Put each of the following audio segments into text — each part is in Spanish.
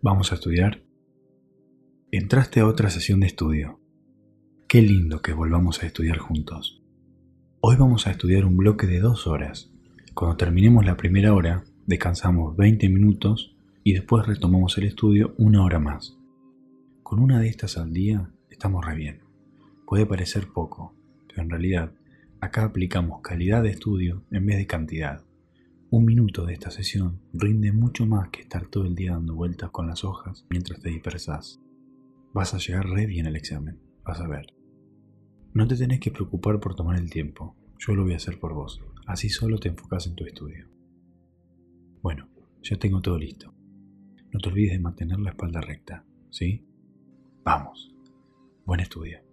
¿Vamos a estudiar? Entraste a otra sesión de estudio. Qué lindo que volvamos a estudiar juntos. Hoy vamos a estudiar un bloque de dos horas. Cuando terminemos la primera hora, descansamos 20 minutos y después retomamos el estudio una hora más. Con una de estas al día estamos re bien. Puede parecer poco, pero en realidad acá aplicamos calidad de estudio en vez de cantidad. Un minuto de esta sesión rinde mucho más que estar todo el día dando vueltas con las hojas mientras te dispersas. Vas a llegar re bien al examen, vas a ver. No te tenés que preocupar por tomar el tiempo, yo lo voy a hacer por vos, así solo te enfocas en tu estudio. Bueno, ya tengo todo listo. No te olvides de mantener la espalda recta, ¿sí? Vamos, buen estudio.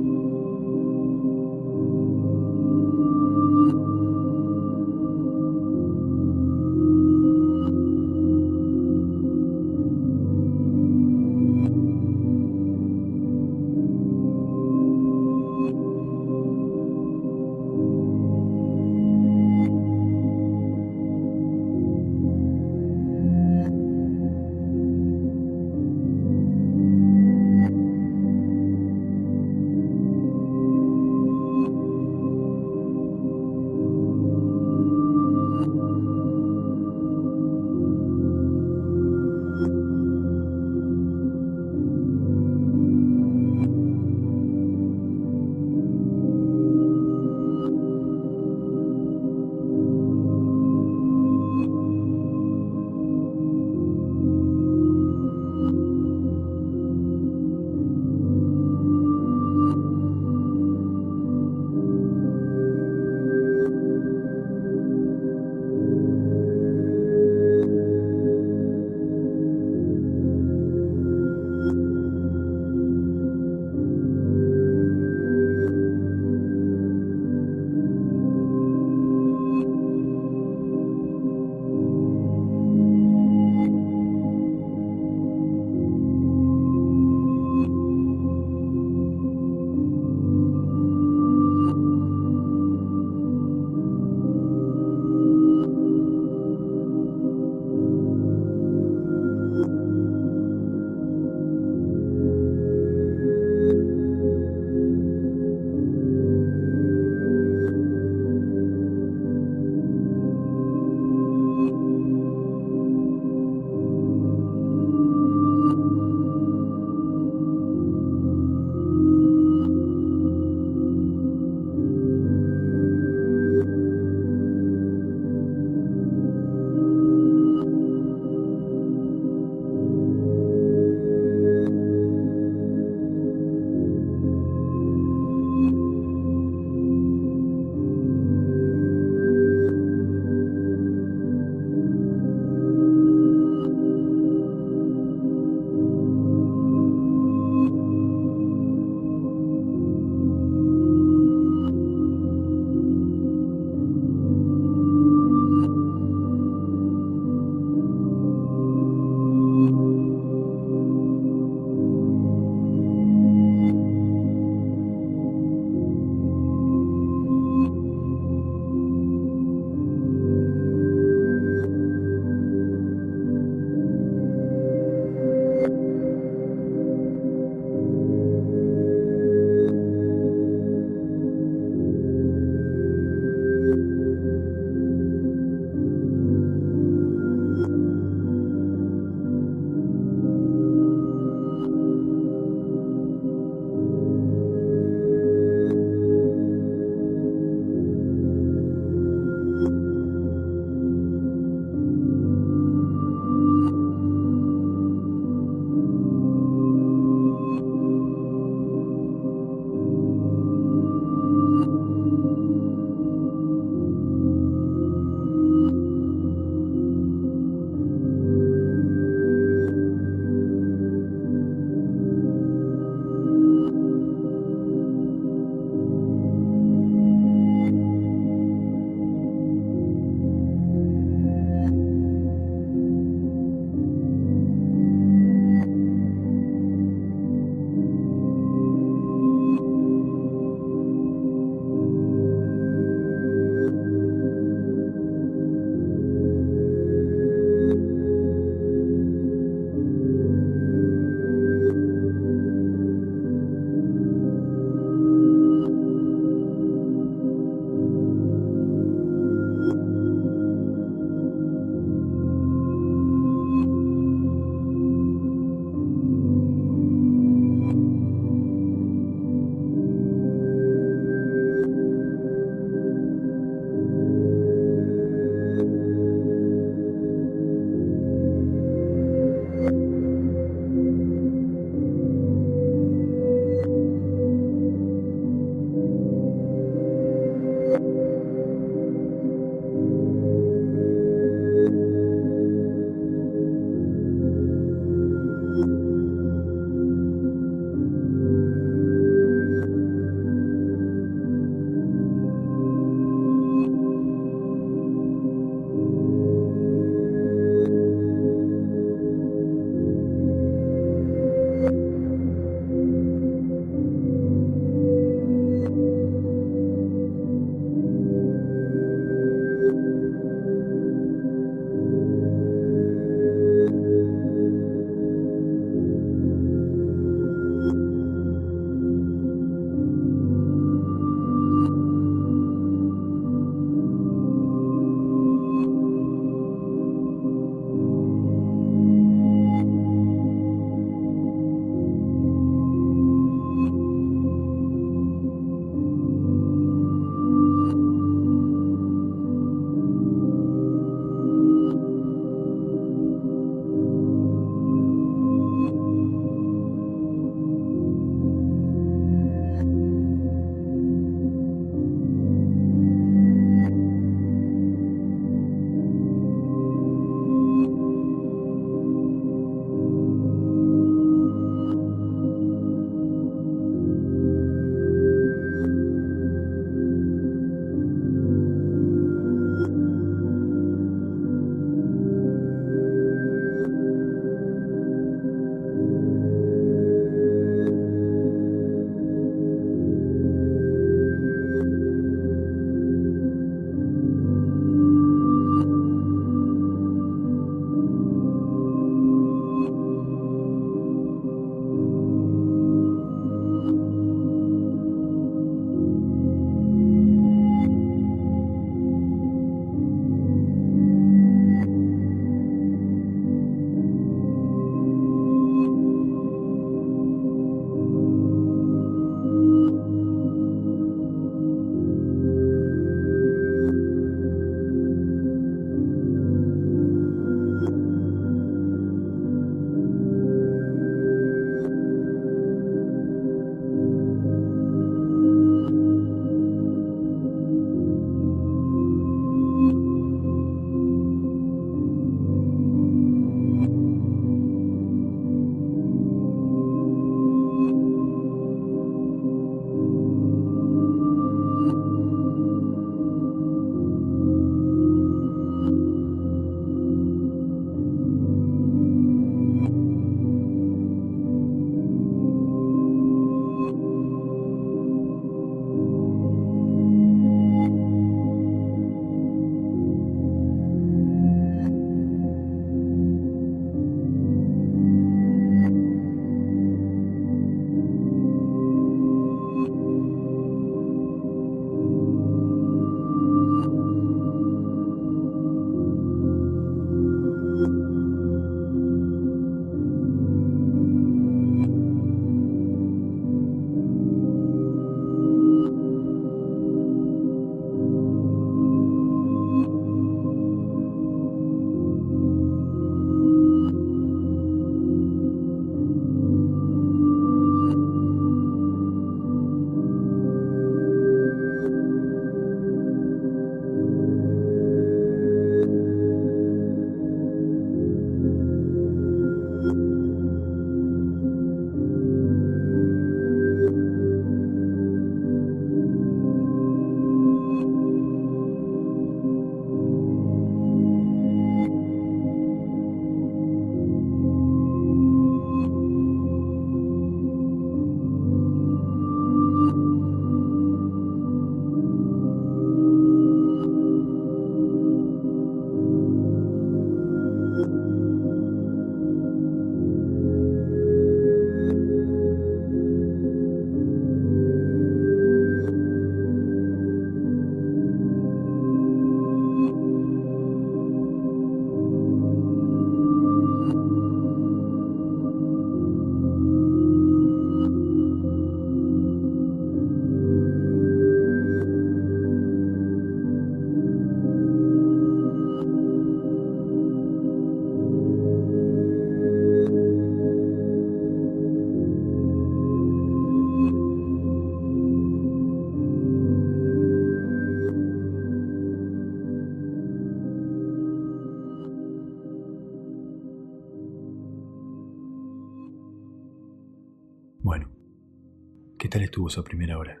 Esa primera hora?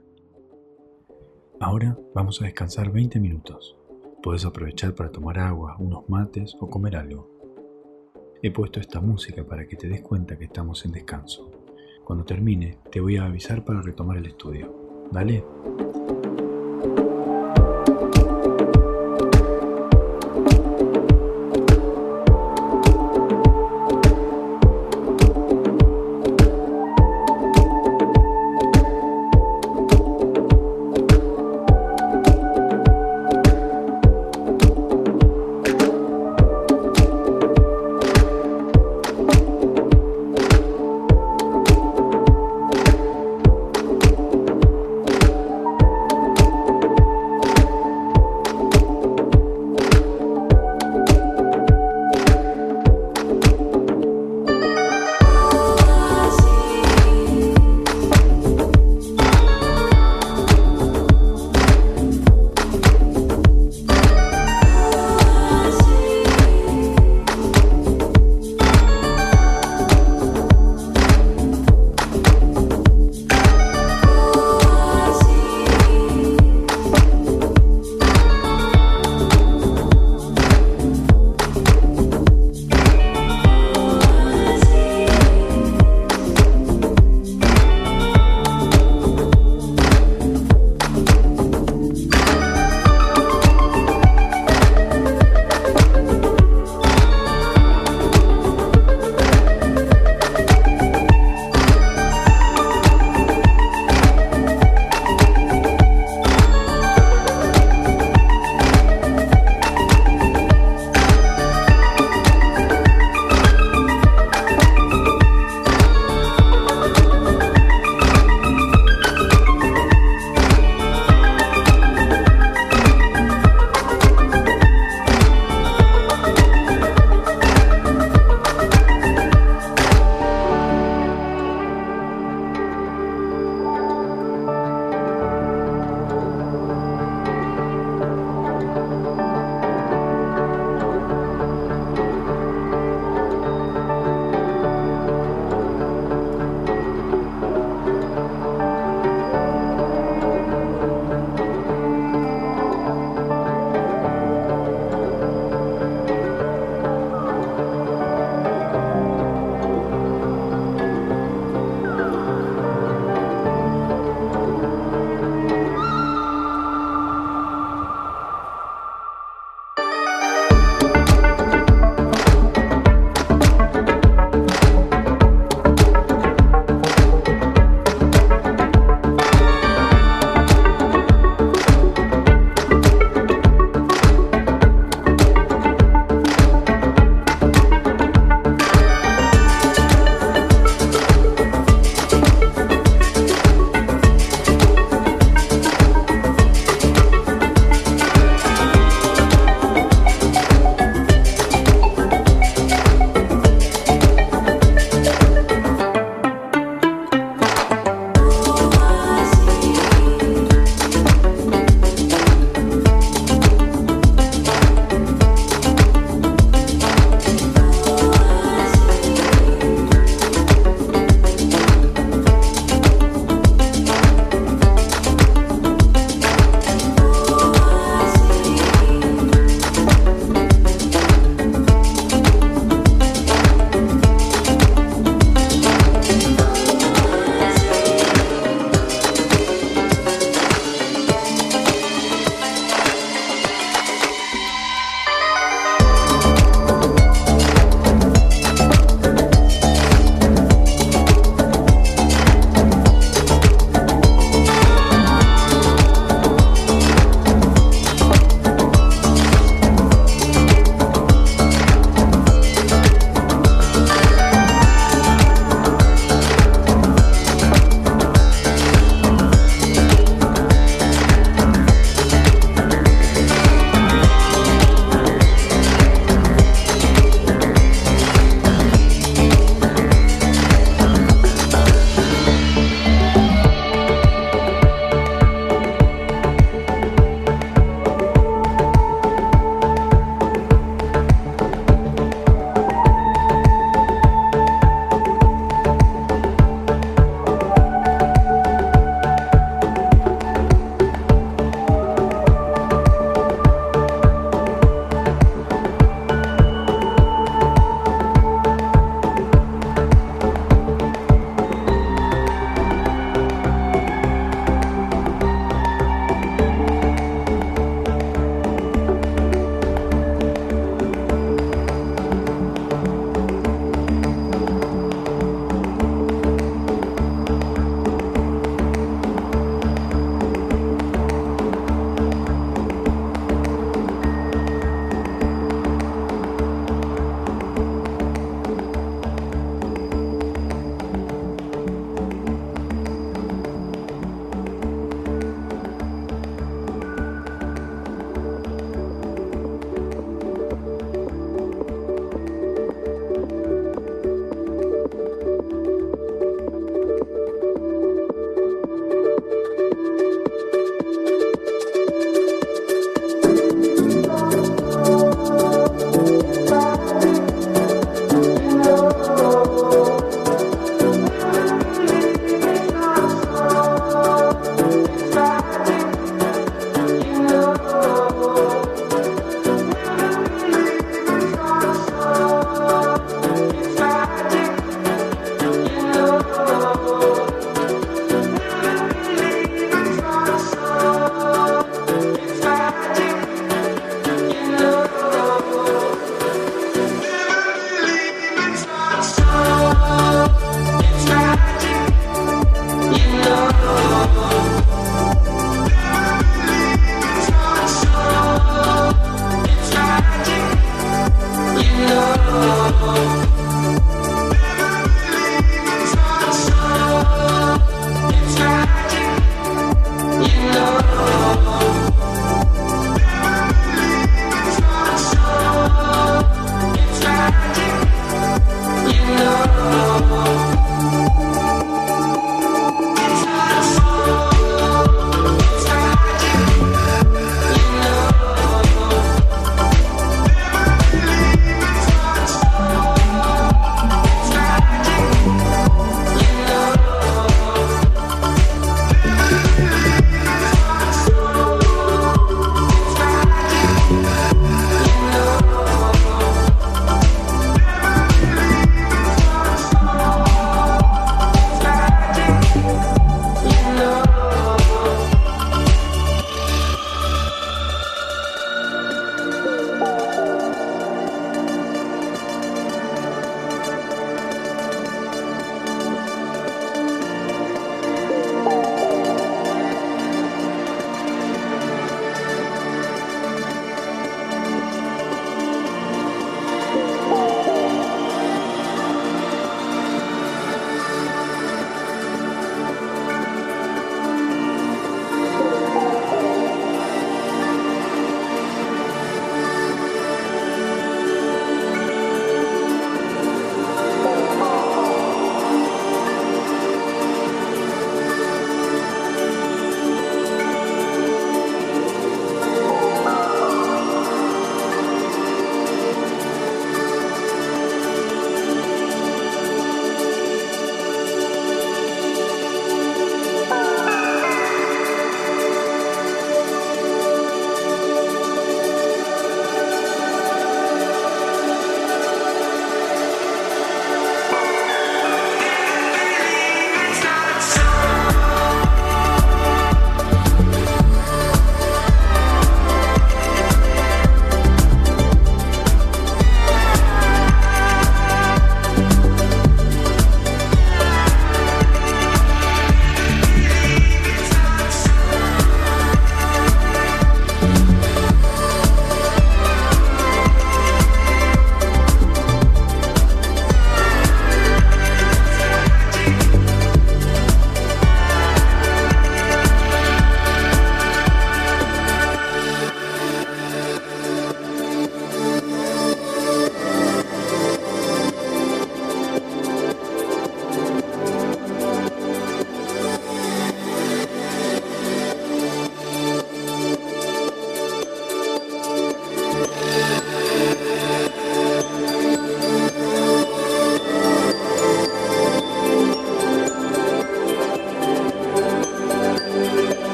Ahora vamos a descansar 20 minutos. Puedes aprovechar para tomar agua, unos mates o comer algo. He puesto esta música para que te des cuenta que estamos en descanso. Cuando termine, te voy a avisar para retomar el estudio. ¿Dale?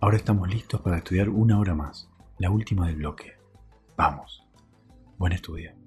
Ahora estamos listos para estudiar una hora más, la última del bloque. Vamos. Buen estudio.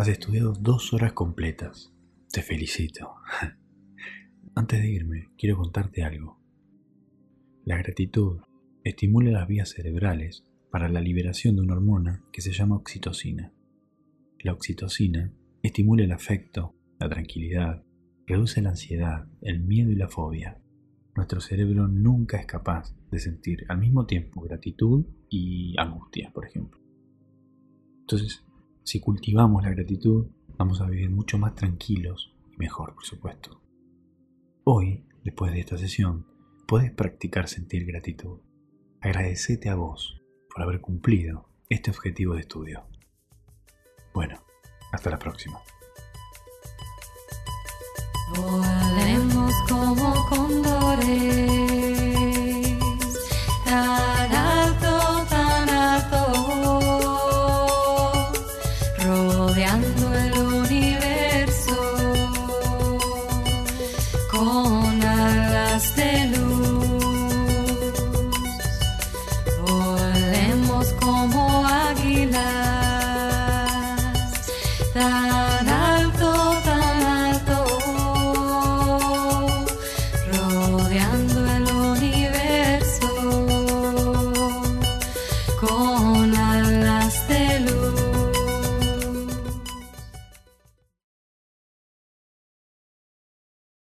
Has estudiado dos horas completas. Te felicito. Antes de irme, quiero contarte algo. La gratitud estimula las vías cerebrales para la liberación de una hormona que se llama oxitocina. La oxitocina estimula el afecto, la tranquilidad, reduce la ansiedad, el miedo y la fobia. Nuestro cerebro nunca es capaz de sentir al mismo tiempo gratitud y angustia, por ejemplo. Entonces, si cultivamos la gratitud, vamos a vivir mucho más tranquilos y mejor, por supuesto. Hoy, después de esta sesión, puedes practicar sentir gratitud. Agradecete a vos por haber cumplido este objetivo de estudio. Bueno, hasta la próxima.